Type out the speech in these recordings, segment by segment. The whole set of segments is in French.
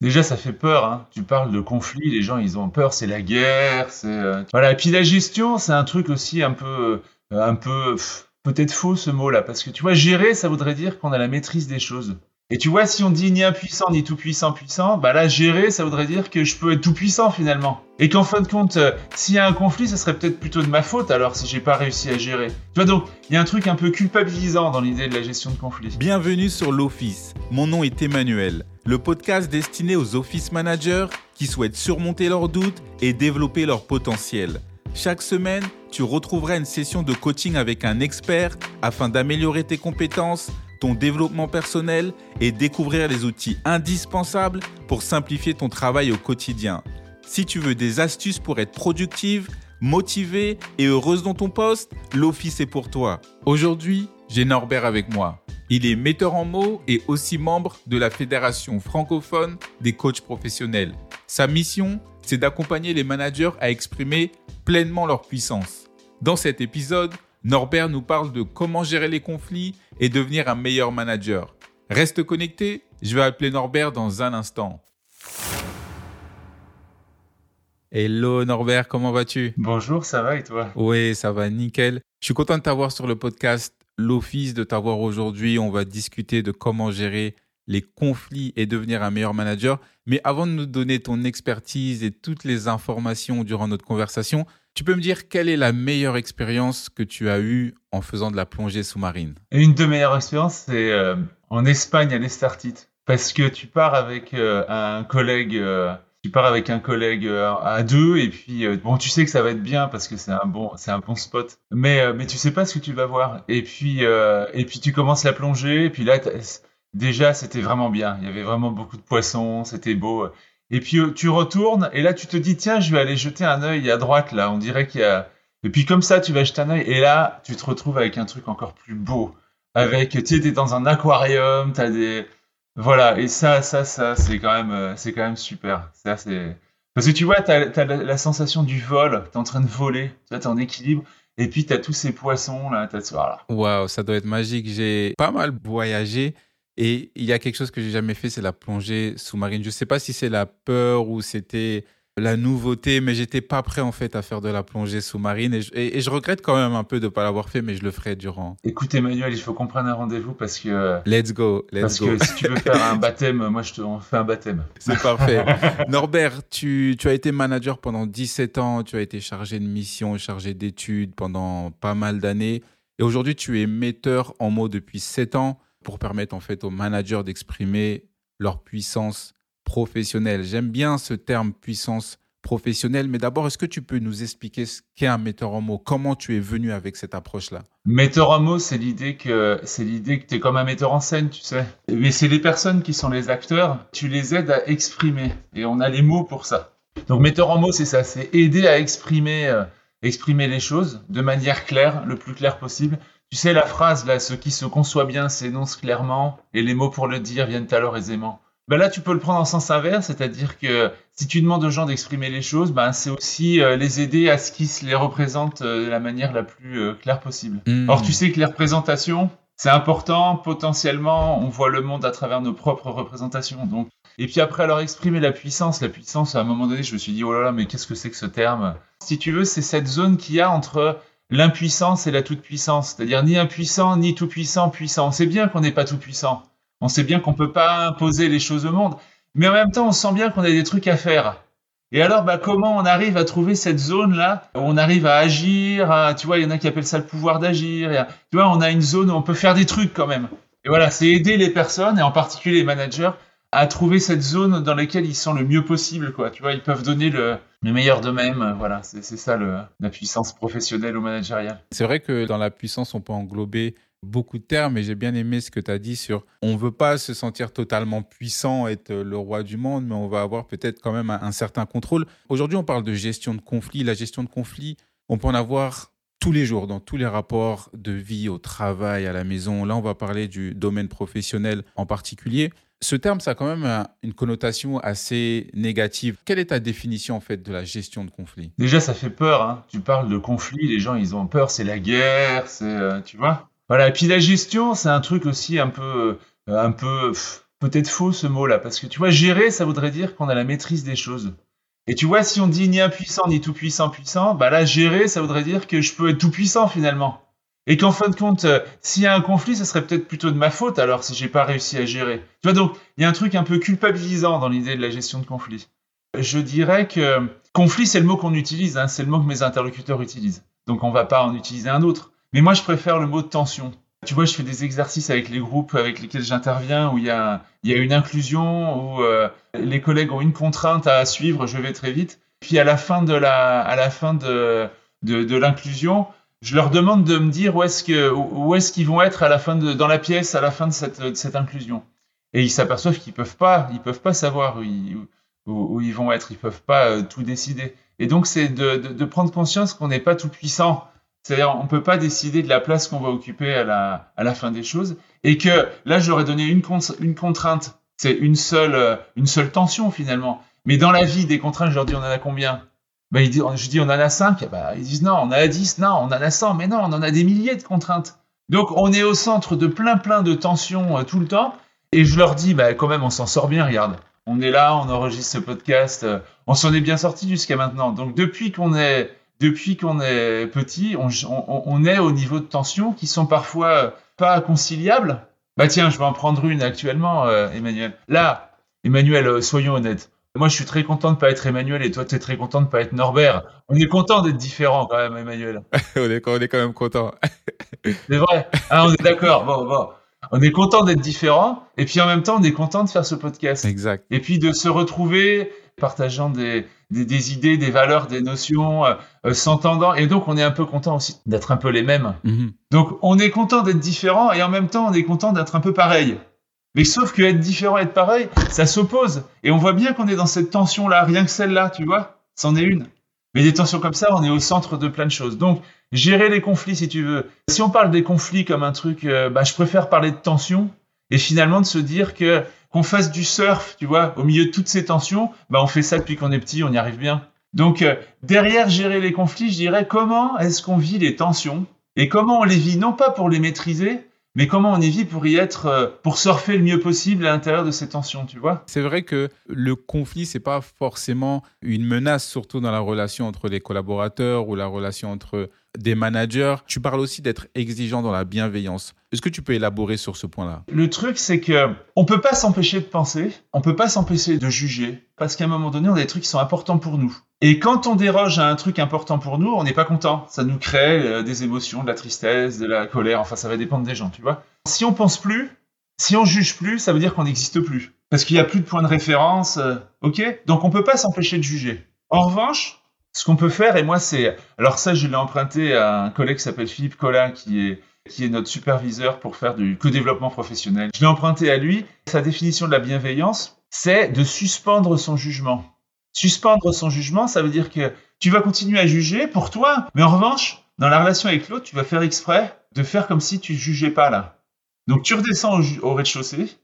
Déjà, ça fait peur. Hein. Tu parles de conflit, les gens, ils ont peur. C'est la guerre. C'est euh, voilà. Et puis la gestion, c'est un truc aussi un peu, euh, un peu peut-être faux ce mot-là, parce que tu vois, gérer, ça voudrait dire qu'on a la maîtrise des choses. Et tu vois, si on dit ni impuissant ni tout puissant puissant, bah là, gérer, ça voudrait dire que je peux être tout puissant finalement. Et qu'en fin de compte, euh, s'il y a un conflit, ce serait peut-être plutôt de ma faute alors si j'ai pas réussi à gérer. Tu vois donc, il y a un truc un peu culpabilisant dans l'idée de la gestion de conflit. Bienvenue sur l'Office. Mon nom est Emmanuel, le podcast destiné aux office managers qui souhaitent surmonter leurs doutes et développer leur potentiel. Chaque semaine, tu retrouveras une session de coaching avec un expert afin d'améliorer tes compétences ton développement personnel et découvrir les outils indispensables pour simplifier ton travail au quotidien. Si tu veux des astuces pour être productive, motivée et heureuse dans ton poste, l'Office est pour toi. Aujourd'hui, j'ai Norbert avec moi. Il est metteur en mots et aussi membre de la Fédération francophone des coachs professionnels. Sa mission, c'est d'accompagner les managers à exprimer pleinement leur puissance. Dans cet épisode, Norbert nous parle de comment gérer les conflits et devenir un meilleur manager. Reste connecté, je vais appeler Norbert dans un instant. Hello Norbert, comment vas-tu? Bonjour, ça va et toi? Oui, ça va nickel. Je suis content de t'avoir sur le podcast L'Office, de t'avoir aujourd'hui. On va discuter de comment gérer les conflits et devenir un meilleur manager. Mais avant de nous donner ton expertise et toutes les informations durant notre conversation, tu peux me dire quelle est la meilleure expérience que tu as eue en faisant de la plongée sous-marine? Une de mes meilleures expériences, c'est euh, en Espagne à l'Estartite. Parce que tu pars avec euh, un collègue, euh, tu pars avec un collègue à deux, et puis bon, tu sais que ça va être bien parce que c'est un bon, c'est un bon spot. Mais mais tu sais pas ce que tu vas voir. Et puis et puis tu commences la plongée, et puis là déjà c'était vraiment bien. Il y avait vraiment beaucoup de poissons, c'était beau. Et puis euh, tu retournes et là tu te dis tiens je vais aller jeter un œil à droite là on dirait qu'il y a et puis comme ça tu vas jeter un œil et là tu te retrouves avec un truc encore plus beau avec tu t'es dans un aquarium t'as des voilà et ça ça ça c'est quand même euh, c'est quand même super. Ça c'est parce que tu vois t'as as la, sensation du vol t'es en train de voler tu t'es en équilibre et puis t'as tous ces poissons là t'as voilà. Waouh ça doit être magique. J'ai pas mal voyagé et il y a quelque chose que j'ai jamais fait, c'est la plongée sous-marine. Je sais pas si c'est la peur ou c'était la nouveauté, mais j'étais pas prêt en fait à faire de la plongée sous-marine et je, regrette quand même un peu de ne pas l'avoir fait, mais je le ferai durant. Écoute Emmanuel, il faut qu'on prenne un rendez-vous parce que. Let's go, let's parce que si tu veux faire un baptême, moi je te fais un baptême. C'est parfait. Norbert, tu, tu as été manager pendant 17 ans, tu as été chargé de mission, chargé d'études pendant pas mal d'années, et aujourd'hui tu es metteur en mots depuis 7 ans pour permettre en fait aux managers d'exprimer leur puissance professionnelle. J'aime bien ce terme puissance professionnelle, mais d'abord, est-ce que tu peux nous expliquer ce qu'est un metteur en mots? Comment tu es venu avec cette approche-là? Metteur en mots, c'est l'idée que c'est l'idée que tu es comme un metteur en scène, tu sais. Mais c'est les personnes qui sont les acteurs, tu les aides à exprimer et on a les mots pour ça. Donc metteur en mots, c'est ça, c'est aider à exprimer euh, exprimer les choses de manière claire, le plus clair possible tu sais, la phrase, là, ce qui se conçoit bien s'énonce clairement, et les mots pour le dire viennent alors aisément. Ben là, tu peux le prendre en sens inverse, c'est-à-dire que si tu demandes aux gens d'exprimer les choses, ben c'est aussi euh, les aider à ce qu'ils se les représentent euh, de la manière la plus euh, claire possible. Hmm. Or, tu sais que les représentations, c'est important, potentiellement, on voit le monde à travers nos propres représentations. Donc, et puis après, alors exprimer la puissance, la puissance, à un moment donné, je me suis dit, oh là là, mais qu'est-ce que c'est que ce terme? Si tu veux, c'est cette zone qu'il y a entre l'impuissance et la toute-puissance. C'est-à-dire ni impuissant, ni tout-puissant, puissant. On sait bien qu'on n'est pas tout-puissant. On sait bien qu'on peut pas imposer les choses au monde. Mais en même temps, on sent bien qu'on a des trucs à faire. Et alors, bah, comment on arrive à trouver cette zone-là où on arrive à agir Tu vois, il y en a qui appellent ça le pouvoir d'agir. Tu vois, on a une zone où on peut faire des trucs quand même. Et voilà, c'est aider les personnes, et en particulier les managers, à trouver cette zone dans laquelle ils sont le mieux possible. Tu vois, ils peuvent donner le, meilleur d'eux-mêmes. Voilà, c'est ça la puissance professionnelle ou managériale. C'est vrai que dans la puissance, on peut englober beaucoup de termes et j'ai bien aimé ce que tu as dit sur on ne veut pas se sentir totalement puissant, être le roi du monde, mais on va avoir peut-être quand même un, certain contrôle. Aujourd'hui, on parle de gestion de conflit. La gestion de conflit, on peut en avoir tous les jours, dans tous les rapports de vie, au travail, à la maison. Là, on va parler du domaine professionnel en particulier. Ce terme, ça a quand même une connotation assez négative. Quelle est ta définition en fait de la gestion de conflit Déjà, ça fait peur. Hein. Tu parles de conflit, les gens ils ont peur, c'est la guerre, c'est euh, tu vois? Voilà. Et puis la gestion, c'est un truc aussi un peu, euh, un peu peut-être faux ce mot-là, parce que tu vois, gérer, ça voudrait dire qu'on a la maîtrise des choses. Et tu vois, si on dit ni impuissant ni tout puissant puissant, bah là, gérer, ça voudrait dire que je peux être tout puissant finalement. Et qu'en fin de compte, euh, s'il y a un conflit, ce serait peut-être plutôt de ma faute alors si j'ai pas réussi à gérer. Tu vois, donc, il y a un truc un peu culpabilisant dans l'idée de la gestion de conflit. Je dirais que conflit, c'est le mot qu'on utilise, hein, c'est le mot que mes interlocuteurs utilisent. Donc, on va pas en utiliser un autre. Mais moi, je préfère le mot de tension. Tu vois, je fais des exercices avec les groupes avec lesquels j'interviens où il y a, une inclusion, où euh, les collègues ont une contrainte à suivre, je vais très vite. Puis à la fin de l'inclusion, je leur demande de me dire où est-ce qu'ils vont être à la fin dans la pièce à la fin de cette, inclusion. Et ils s'aperçoivent qu'ils peuvent pas, ils peuvent pas savoir où ils, vont être, ils peuvent pas euh, tout décider. Et donc c'est de prendre conscience qu'on n'est pas tout puissant c'est-à-dire, on ne peut pas décider de la place qu'on va occuper à la, fin des choses. Et que là, j'aurais donné une, contrainte. C'est une seule, euh, une seule tension finalement. Mais dans la vie, des contraintes, je leur dis, on en a combien? Ben, ils Je dis, on en a cinq. Ben, ils disent, non, on en a dix. Non, on en a cent. Mais non, on en a des milliers de contraintes. Donc, on est au centre de plein, plein de tensions euh, tout le temps. Et je leur dis, ben, quand même, on s'en sort bien, regarde. On est là, on enregistre ce podcast. Euh, on s'en est bien sorti jusqu'à maintenant. Donc, depuis qu'on est depuis qu'on est petit, on, est au niveau de tensions qui sont parfois pas conciliables. Bah tiens, je vais en prendre une actuellement, euh, Emmanuel. Là, Emmanuel, euh, soyons honnêtes. Moi, je suis très content de pas être Emmanuel et toi, tu es très content de pas être Norbert. On est content d'être différent quand même, Emmanuel. on, est, on est quand même content. C'est vrai. Ah, on est d'accord. Bon, bon. On est content d'être différent et puis en même temps, on est content de faire ce podcast. Exact. Et puis de se retrouver partageant des, des, idées, des valeurs, des notions, euh, euh, s'entendant. Et donc, on est un peu content aussi d'être un peu les mêmes. Mhm. Donc, on est content d'être différent et en même temps, on est content d'être un peu pareil. Mais sauf que être différent et être pareil, ça s'oppose. Et on voit bien qu'on est dans cette tension-là, rien que celle-là, tu vois, c'en est une. Mais des tensions comme ça, on est au centre de plein de choses. Donc, gérer les conflits, si tu veux. Si on parle des conflits comme un truc, euh, bah, je préfère parler de tension et finalement de se dire que qu'on fasse du surf, tu vois, au milieu de toutes ces tensions, bah on fait ça depuis qu'on est petit, on y arrive bien. Donc euh, derrière gérer les conflits, je dirais comment est-ce qu'on vit les tensions et comment on les vit non pas pour les maîtriser, mais comment on y vit pour y être, euh, pour surfer le mieux possible à l'intérieur de ces tensions, tu vois? C'est vrai que le conflit, c'est pas forcément une menace, surtout dans la relation entre les collaborateurs ou la relation entre des managers. Tu parles aussi d'être exigeant dans la bienveillance. Est-ce que tu peux élaborer sur ce point-là? Le truc, c'est que on peut pas s'empêcher de penser, on peut pas s'empêcher de juger, parce qu'à un moment donné, on a des trucs qui sont importants pour nous. Et quand on déroge à un truc important pour nous, on n'est pas content. Ça nous crée euh, des émotions, de la tristesse, de la colère. Enfin, ça va dépendre des gens, tu vois. Si on pense plus, si on juge plus, ça veut dire qu'on n'existe plus. Parce qu'il n'y a plus de point de référence. Euh, ok? Donc on peut pas s'empêcher de juger. En revanche, ce qu'on peut faire, et moi c'est... Alors ça, je l'ai emprunté à un collègue qui s'appelle Philippe Collin, qui est qui est notre superviseur pour faire du co-développement professionnel. Je l'ai emprunté à lui. Sa définition de la bienveillance, c'est de suspendre son jugement. Suspendre son jugement, ça veut dire que tu vas continuer à juger pour toi, mais en revanche, dans la relation avec l'autre, tu vas faire exprès de faire comme si tu ne jugeais pas là. Donc tu redescends au, au rez-de-chaussée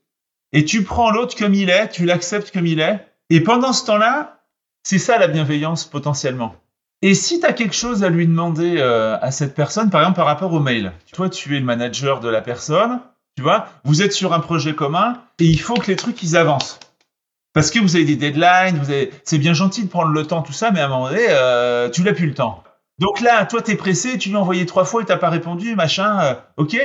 et tu prends l'autre comme il est, tu l'acceptes comme il est. Et pendant ce temps-là, c'est ça la bienveillance potentiellement. Et si tu as quelque chose à lui demander euh, à cette personne, par exemple par rapport au mail, toi tu es le manager de la personne, tu vois, vous êtes sur un projet commun et il faut que les trucs ils avancent. Parce que vous avez des deadlines, c'est bien gentil de prendre le temps, tout ça, mais à un moment donné, euh, tu n'as plus le temps. Donc là, toi, tu es pressé, tu lui as envoyé trois fois et t'as pas répondu, machin, euh, ok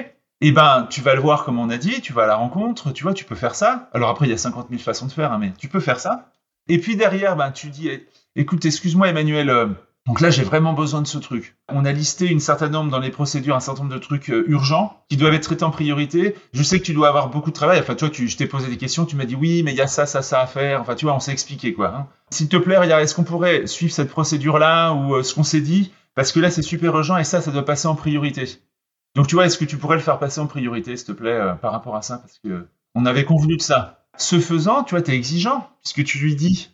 Eh ben, tu vas le voir comme on a dit, tu vas à la rencontre, tu vois, tu peux faire ça. Alors après, il y a 50 000 façons de faire, hein, mais tu peux faire ça. Et puis derrière, ben, tu dis, écoute, excuse-moi Emmanuel, euh, donc là, j'ai vraiment besoin de ce truc. On a listé une certaine nombre dans les procédures, un certain nombre de trucs euh, urgents qui doivent être traités en priorité. Je sais que tu dois avoir beaucoup de travail. Enfin, toi, tu, je t'ai posé des questions, tu m'as dit oui, mais il y a ça, ça, ça à faire. Enfin, tu vois, on s'est expliqué quoi. Hein. S'il te plaît, est-ce qu'on pourrait suivre cette procédure-là ou euh, ce qu'on s'est dit? Parce que là, c'est super urgent et ça, ça doit passer en priorité. Donc, tu vois, est-ce que tu pourrais le faire passer en priorité, s'il te plaît, par rapport à ça? Parce que on avait convenu de ça. Ce faisant, tu vois, t'es exigeant puisque tu lui dis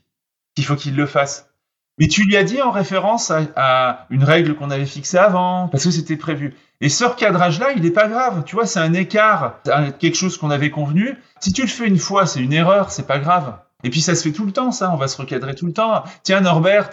qu'il faut qu'il le fasse. Mais tu lui as dit en référence à, une règle qu'on avait fixée avant, parce que c'était prévu. Et ce recadrage-là, il n'est pas grave. Tu vois, c'est un écart, quelque chose qu'on avait convenu. Si tu le fais une fois, c'est une erreur, c'est pas grave. Et puis ça se fait tout le temps, ça. On va se recadrer tout le temps. Tiens, Norbert,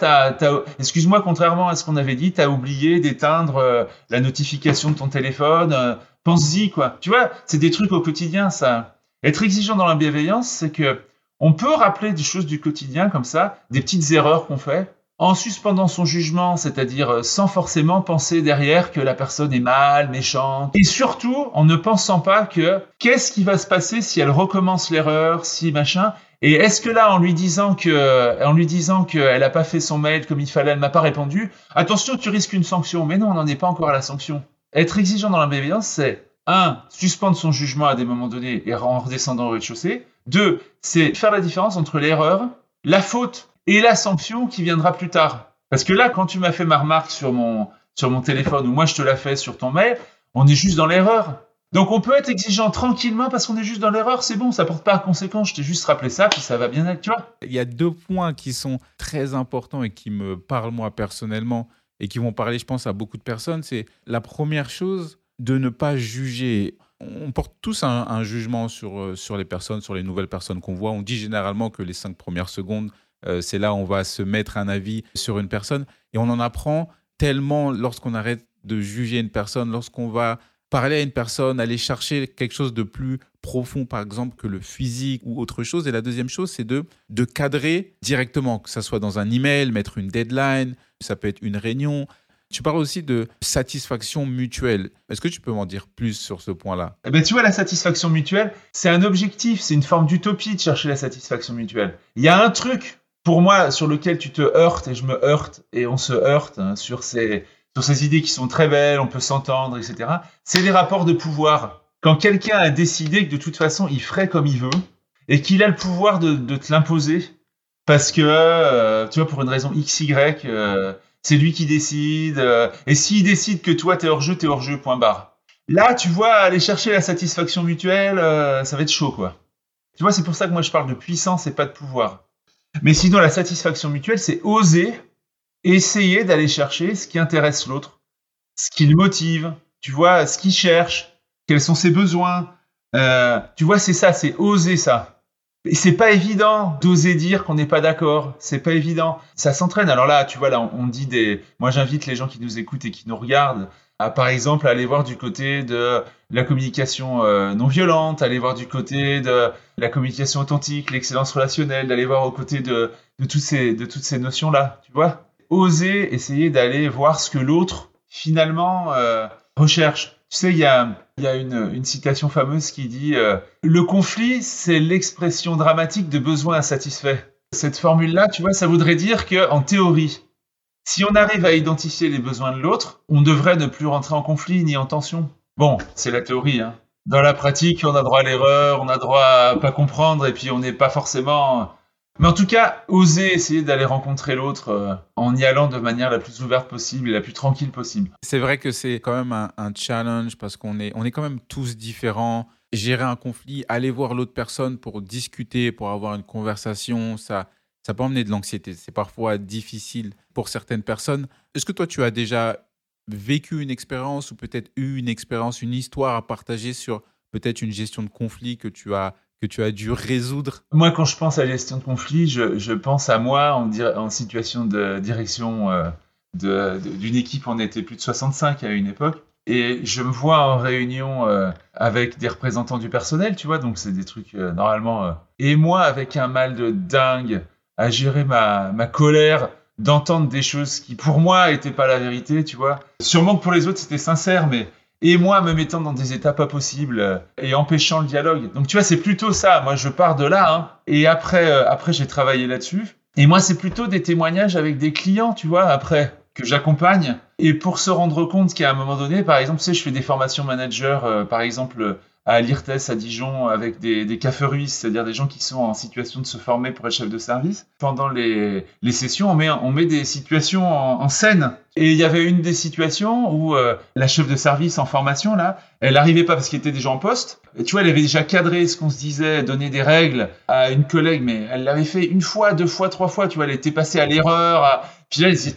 excuse-moi, contrairement à ce qu'on avait dit, tu as oublié d'éteindre euh, la notification de ton téléphone. Euh, pense-y, quoi. Tu vois, c'est des trucs au quotidien, ça. Être exigeant dans la bienveillance, c'est que on peut rappeler des choses du quotidien comme ça, des petites erreurs qu'on fait, en suspendant son jugement, c'est-à-dire euh, sans forcément penser derrière que la personne est mal, méchante, et surtout en ne pensant pas que qu'est-ce qui va se passer si elle recommence l'erreur, si machin, et est-ce que là, en lui disant que, en lui disant qu'elle n'a pas fait son mail comme il fallait, elle m'a pas répondu, attention, tu risques une sanction. Mais non, on n'en est pas encore à la sanction. Être exigeant dans la bienveillance, c'est un, suspendre son jugement à des moments donnés et en redescendant au rez-de-chaussée. Deux, c'est faire la différence entre l'erreur, la faute et la sanction qui viendra plus tard. Parce que là, quand tu m'as fait ma remarque sur mon, sur mon téléphone ou moi je te l'ai fait sur ton mail, on est juste dans l'erreur. Donc on peut être exigeant tranquillement parce qu'on est juste dans l'erreur, c'est bon, ça porte pas à conséquence. Je t'ai juste rappelé ça, puis ça va bien être, tu vois. Il y a deux points qui sont très importants et qui me parlent moi personnellement et qui vont parler, je pense, à beaucoup de personnes. C'est la première chose de ne pas juger. On porte tous un, jugement sur, euh, sur les personnes, sur les nouvelles personnes qu'on voit. On dit généralement que les cinq premières secondes, euh, c'est là où on va se mettre un avis sur une personne. Et on en apprend tellement lorsqu'on arrête de juger une personne, lorsqu'on va parler à une personne, aller chercher quelque chose de plus profond, par exemple, que le physique ou autre chose. Et la deuxième chose, c'est de, de cadrer directement, que ce soit dans un email, mettre une deadline, ça peut être une réunion. Tu parles aussi de satisfaction mutuelle. Est-ce que tu peux m'en dire plus sur ce point-là? Eh ben, Tu vois, la satisfaction mutuelle, c'est un objectif, c'est une forme d'utopie de chercher la satisfaction mutuelle. Il y a un truc, pour moi, sur lequel tu te heurtes et je me heurte et on se heurte hein, sur ces sur ces idées qui sont très belles, on peut s'entendre, etc. C'est les rapports de pouvoir. Quand quelqu'un a décidé que de toute façon il ferait comme il veut et qu'il a le pouvoir de, te l'imposer parce que, euh, tu vois, pour une raison X, Y, euh, c'est lui qui décide. Euh, et s'il décide que toi t'es hors jeu, t'es hors jeu, point barre. Là, tu vois, aller chercher la satisfaction mutuelle, ça va être chaud, quoi. Tu vois, c'est pour ça que moi je parle de puissance et pas de pouvoir. Mais sinon, la satisfaction mutuelle, c'est oser essayer d'aller chercher ce qui intéresse l'autre, ce qui le motive, tu vois, ce qu'il cherche, quels sont ses besoins. Euh, tu vois, c'est ça, c'est oser ça. Et c'est pas évident d'oser dire qu'on n'est pas d'accord. C'est pas évident. Ça s'entraîne. Alors là, tu vois, là, on dit des. Moi, j'invite les gens qui nous écoutent et qui nous regardent à, par exemple, aller voir du côté de la communication euh, non violente, aller voir du côté de la communication authentique, l'excellence relationnelle, d'aller voir au côté de, de toutes ces, de toutes ces notions-là. Tu vois oser essayer d'aller voir ce que l'autre finalement euh, recherche. Tu sais, il y a, une, citation fameuse qui dit euh, Le conflit, c'est l'expression dramatique de besoins insatisfaits. Cette formule-là, tu vois, ça voudrait dire que, en théorie, si on arrive à identifier les besoins de l'autre, on devrait ne plus rentrer en conflit ni en tension. Bon, c'est la théorie. Hein. Dans la pratique, on a droit à l'erreur, on a droit à pas comprendre, et puis on n'est pas forcément mais en tout cas, oser essayer d'aller rencontrer l'autre euh, en y allant de manière la plus ouverte possible et la plus tranquille possible. C'est vrai que c'est quand même un, challenge parce qu'on est, on est quand même tous différents. Gérer un conflit, aller voir l'autre personne pour discuter, pour avoir une conversation, ça, ça peut emmener de l'anxiété. C'est parfois difficile pour certaines personnes. Est-ce que toi, tu as déjà vécu une expérience ou peut-être eu une expérience, une histoire à partager sur peut-être une gestion de conflit que tu as que tu as dû résoudre Moi, quand je pense à la gestion de conflit, je, pense à moi en, situation de direction euh, d'une équipe. On était plus de 65 à une époque. Et je me vois en réunion euh, avec des représentants du personnel, tu vois, donc c'est des trucs euh, normalement. et moi, avec un mal de dingue, à gérer ma colère, d'entendre des choses qui, pour moi, n'étaient pas la vérité, tu vois. Sûrement que pour les autres, c'était sincère, mais et moi me mettant dans des états pas possibles euh, et empêchant le dialogue. Donc tu vois, c'est plutôt ça. Moi, je pars de là. Hein. Et après, euh, après j'ai travaillé là-dessus. Et moi, c'est plutôt des témoignages avec des clients, tu vois, après que j'accompagne. Et pour se rendre compte qu'à un moment donné, par exemple, tu sais, je fais des formations managers, euh, par exemple, à l'IRTES à Dijon avec des, des c'est-à-dire des gens qui sont en situation de se former pour être chef de service. Pendant les, les sessions, on met, on met des situations en, scène. Et il y avait une des situations où euh, la chef de service en formation, là, elle n'arrivait pas parce qu'il était déjà en poste. Et tu vois, elle avait déjà cadré ce qu'on se disait, donné des règles à une collègue, mais elle l'avait fait une fois, deux fois, trois fois, tu vois, elle était passée à l'erreur. Puis là, elle disait,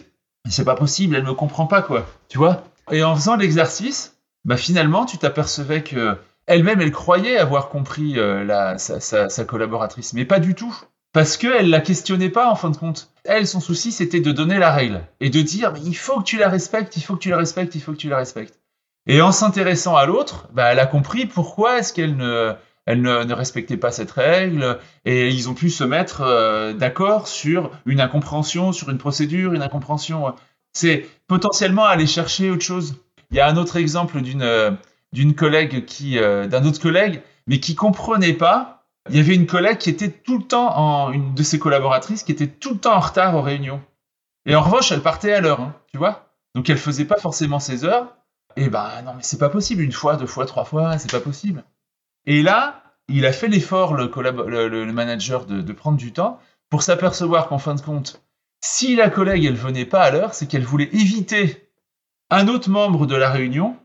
c'est pas possible, elle ne me comprend pas, quoi. Tu vois Et en faisant l'exercice, bah finalement, tu t'apercevais que elle-même, elle croyait avoir compris euh, la, sa, collaboratrice, mais pas du tout. Parce qu'elle la questionnait pas en fin de compte. Elle, son souci, c'était de donner la règle et de dire mais il faut que tu la respectes, il faut que tu la respectes, il faut que tu la respectes. Et en s'intéressant à l'autre, bah, elle a compris pourquoi est-ce qu'elle ne, elle ne, respectait pas cette règle, et ils ont pu se mettre euh, d'accord sur une incompréhension, sur une procédure, une incompréhension. C'est potentiellement aller chercher autre chose. Il y a un autre exemple d'une d'une collègue qui, d'un autre collègue, mais qui comprenait pas. Il y avait une collègue qui était tout le temps en, une de ses collaboratrices qui était tout le temps en retard aux réunions. Et en revanche, elle partait à l'heure, hein, tu vois. Donc elle faisait pas forcément ses heures. Et ben non, mais c'est pas possible. Une fois, deux fois, trois fois, c'est pas possible. Et là, il a fait l'effort, le, le, manager, de, prendre du temps pour s'apercevoir qu'en fin de compte, si la collègue, elle venait pas à l'heure, c'est qu'elle voulait éviter un autre membre de la réunion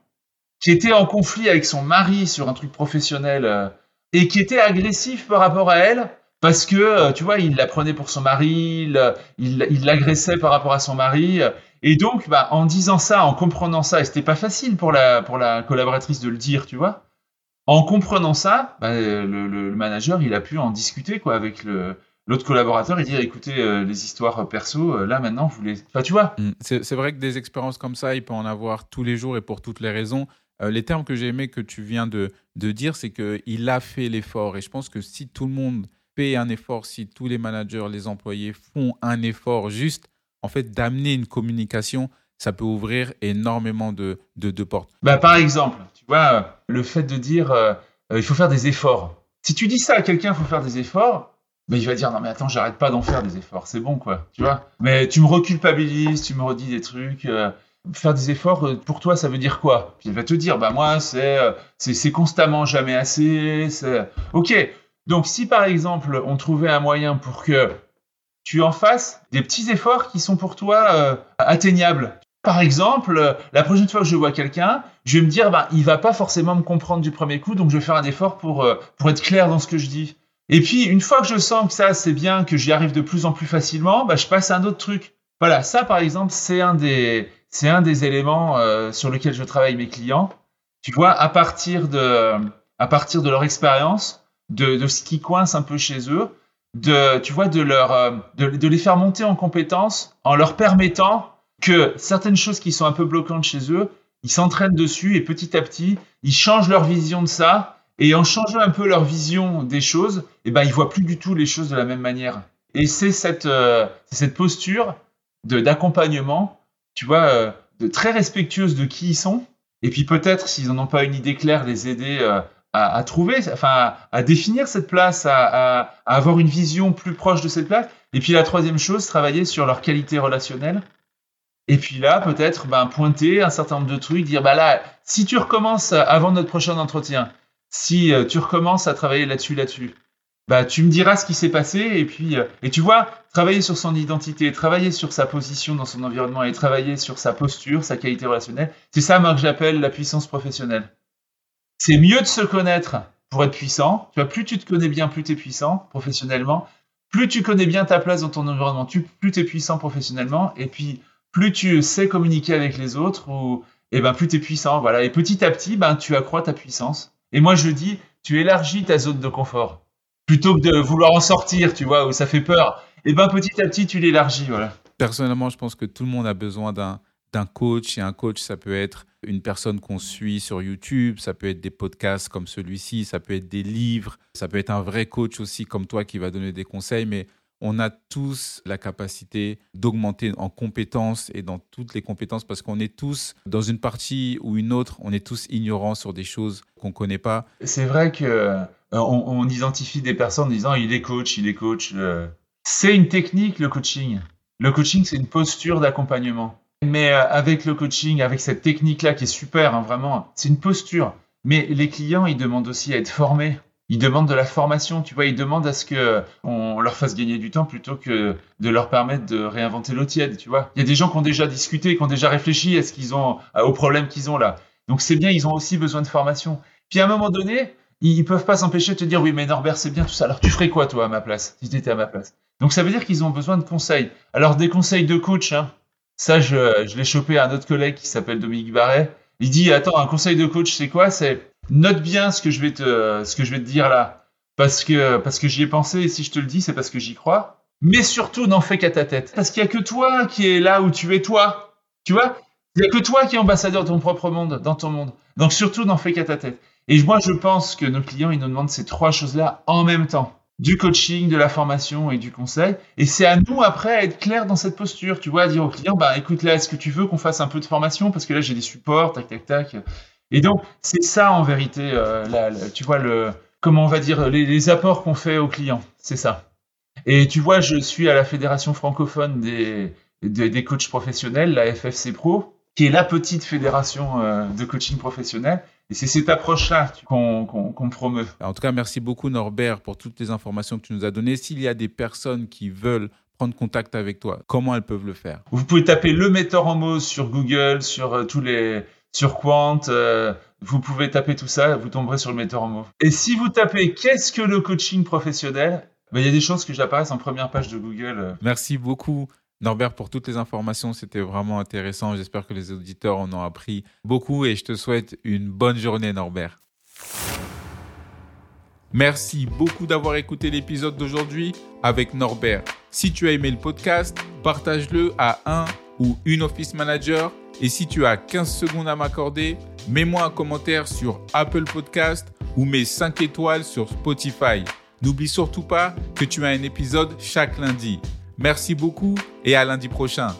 qui était en conflit avec son mari sur un truc professionnel euh, et qui était agressif par rapport à elle parce que, euh, tu vois, il la prenait pour son mari, il l'agressait par rapport à son mari. Et donc, bah, en disant ça, en comprenant ça, et c'était pas facile pour la, pour la collaboratrice de le dire, tu vois, en comprenant ça, bah, le, le, manager, il a pu en discuter quoi avec l'autre collaborateur et dire écoutez euh, les histoires perso euh, là maintenant vous les enfin tu vois mm. c'est vrai que des expériences comme ça il peut en avoir tous les jours et pour toutes les raisons euh, les termes que j'ai aimé que tu viens de, dire c'est que il a fait l'effort et je pense que si tout le monde fait un effort si tous les managers les employés font un effort juste en fait d'amener une communication ça peut ouvrir énormément de, portes. Bah, par exemple, tu vois, le fait de dire euh, euh, il faut faire des efforts. Si tu dis ça à quelqu'un, il faut faire des efforts, bah, il va dire non mais attends, j'arrête pas d'en faire des efforts, c'est bon quoi, tu vois? Mais tu me reculpabilises, tu me redis des trucs. Faire des efforts, pour toi, ça veut dire quoi? Puis il va te dire bah moi c'est c'est constamment jamais assez. Ok. Donc si par exemple on trouvait un moyen pour que tu en fasses des petits efforts qui sont pour toi atteignables. Par exemple, euh, la prochaine fois que je vois quelqu'un, je vais me dire, bah, il va pas forcément me comprendre du premier coup, donc je vais faire un effort pour, euh, pour être clair dans ce que je dis. Et puis, une fois que je sens que ça, c'est bien, que j'y arrive de plus en plus facilement, bah, je passe à un autre truc. Voilà, ça, par exemple, c'est un des, c'est un des éléments euh, sur lesquels je travaille mes clients. Tu vois, à partir de, à partir de leur expérience, de, de ce qui coince un peu chez eux, de, tu vois, de leur, de, de les faire monter en compétences en leur permettant que certaines choses qui sont un peu bloquantes chez eux, ils s'entraînent dessus et petit à petit, ils changent leur vision de ça. Et en changeant un peu leur vision des choses, eh ben, ils voient plus du tout les choses de la même manière. Et c'est cette, euh, cette posture d'accompagnement, tu vois, euh, de très respectueuse de qui ils sont. Et puis peut-être, s'ils n'en ont pas une idée claire, les aider euh, à, trouver, enfin, à, définir cette place, à, avoir une vision plus proche de cette place. Et puis la troisième chose, travailler sur leur qualité relationnelle. Et puis là, peut-être ben, pointer un certain nombre de trucs, dire bah là, si tu recommences avant notre prochain entretien, si euh, tu recommences à travailler là-dessus, là-dessus, bah tu me diras ce qui s'est passé et puis euh, et tu vois, travailler sur son identité, travailler sur sa position dans son environnement et travailler sur sa posture, sa qualité relationnelle, c'est ça moi que j'appelle la puissance professionnelle. C'est mieux de se connaître pour être puissant. Tu vois, plus tu te connais bien, plus tu es puissant professionnellement. Plus tu connais bien ta place dans ton environnement, plus tu es puissant professionnellement. Et puis, plus tu sais communiquer avec les autres, ou, et eh ben, plus tu es puissant. Voilà. Et petit à petit, ben, tu accrois ta puissance. Et moi, je dis, tu élargis ta zone de confort. Plutôt que de vouloir en sortir, tu vois, où ça fait peur. Et ben, petit à petit, tu l'élargis. Voilà. Personnellement, je pense que tout le monde a besoin d'un d'un coach. Et un coach, ça peut être une personne qu'on suit sur YouTube, ça peut être des podcasts comme celui-ci, ça peut être des livres, ça peut être un vrai coach aussi comme toi qui va donner des conseils. Mais on a tous la capacité d'augmenter en compétences et dans toutes les compétences parce qu'on est tous, dans une partie ou une autre, on est tous ignorants sur des choses qu'on ne connaît pas. C'est vrai que euh, on, identifie des personnes en disant il est coach, il est coach. C'est une technique le coaching. Le coaching, c'est une posture d'accompagnement. Mais euh, avec le coaching, avec cette technique-là qui est super, hein, vraiment, c'est une posture. Mais les clients, ils demandent aussi à être formés ils demandent de la formation, tu vois, ils demandent à ce que on leur fasse gagner du temps plutôt que de leur permettre de réinventer l'eau tiède, tu vois. Il y a des gens qui ont déjà discuté, qui ont déjà réfléchi à ce qu'ils ont, aux problèmes qu'ils ont là. Donc c'est bien, ils ont aussi besoin de formation. Puis à un moment donné, ils peuvent pas s'empêcher de te dire oui mais Norbert c'est bien tout ça. Alors tu ferais quoi toi à ma place si tu étais à ma place? Donc ça veut dire qu'ils ont besoin de conseils. Alors des conseils de coach, hein, ça je, je l'ai chopé à un autre collègue qui s'appelle Dominique Barret. Il dit attends un conseil de coach c'est quoi? C'est note bien ce que je vais te, dire là, parce que, j'y ai pensé et si je te le dis, c'est parce que j'y crois. Mais surtout, n'en fais qu'à ta tête, parce qu'il y a que toi qui est là où tu es toi. Tu vois? Il y a que toi qui es ambassadeur de ton propre monde, dans ton monde. Donc surtout, n'en fais qu'à ta tête. Et moi, je pense que nos clients, ils nous demandent ces trois choses-là en même temps. Du coaching, de la formation et du conseil. Et c'est à nous, après, à être clair dans cette posture. Tu vois, à dire au client, bah, écoute, là, est-ce que tu veux qu'on fasse un peu de formation? Parce que là, j'ai des supports, tac, tac, tac. Et donc, c'est ça, en vérité, euh, tu vois, le, comment on va dire, les, les apports qu'on fait aux clients. C'est ça. Et tu vois, je suis à la Fédération francophone des, des, coachs professionnels, la FFC Pro, qui est la petite fédération euh, de coaching professionnel. Et c'est cette approche-là qu'on promeut. En tout cas, merci beaucoup Norbert pour toutes les informations que tu nous as données. S'il y a des personnes qui veulent prendre contact avec toi, comment elles peuvent le faire? Vous pouvez taper le metteur en mots sur Google, sur euh, tous les sur Quant. Euh, vous pouvez taper tout ça, vous tomberez sur le metteur en mots. Et si vous tapez qu'est-ce que le coaching professionnel, ben, il y a des choses que j'apparaissent en première page de Google. Merci beaucoup Norbert, pour toutes les informations, c'était vraiment intéressant. J'espère que les auditeurs en ont appris beaucoup et je te souhaite une bonne journée, Norbert. Merci beaucoup d'avoir écouté l'épisode d'aujourd'hui avec Norbert. Si tu as aimé le podcast, partage-le à un ou une office manager. Et si tu as 15 secondes à m'accorder, mets-moi un commentaire sur Apple Podcast ou mets 5 étoiles sur Spotify. N'oublie surtout pas que tu as un épisode chaque lundi. Merci beaucoup et à lundi prochain.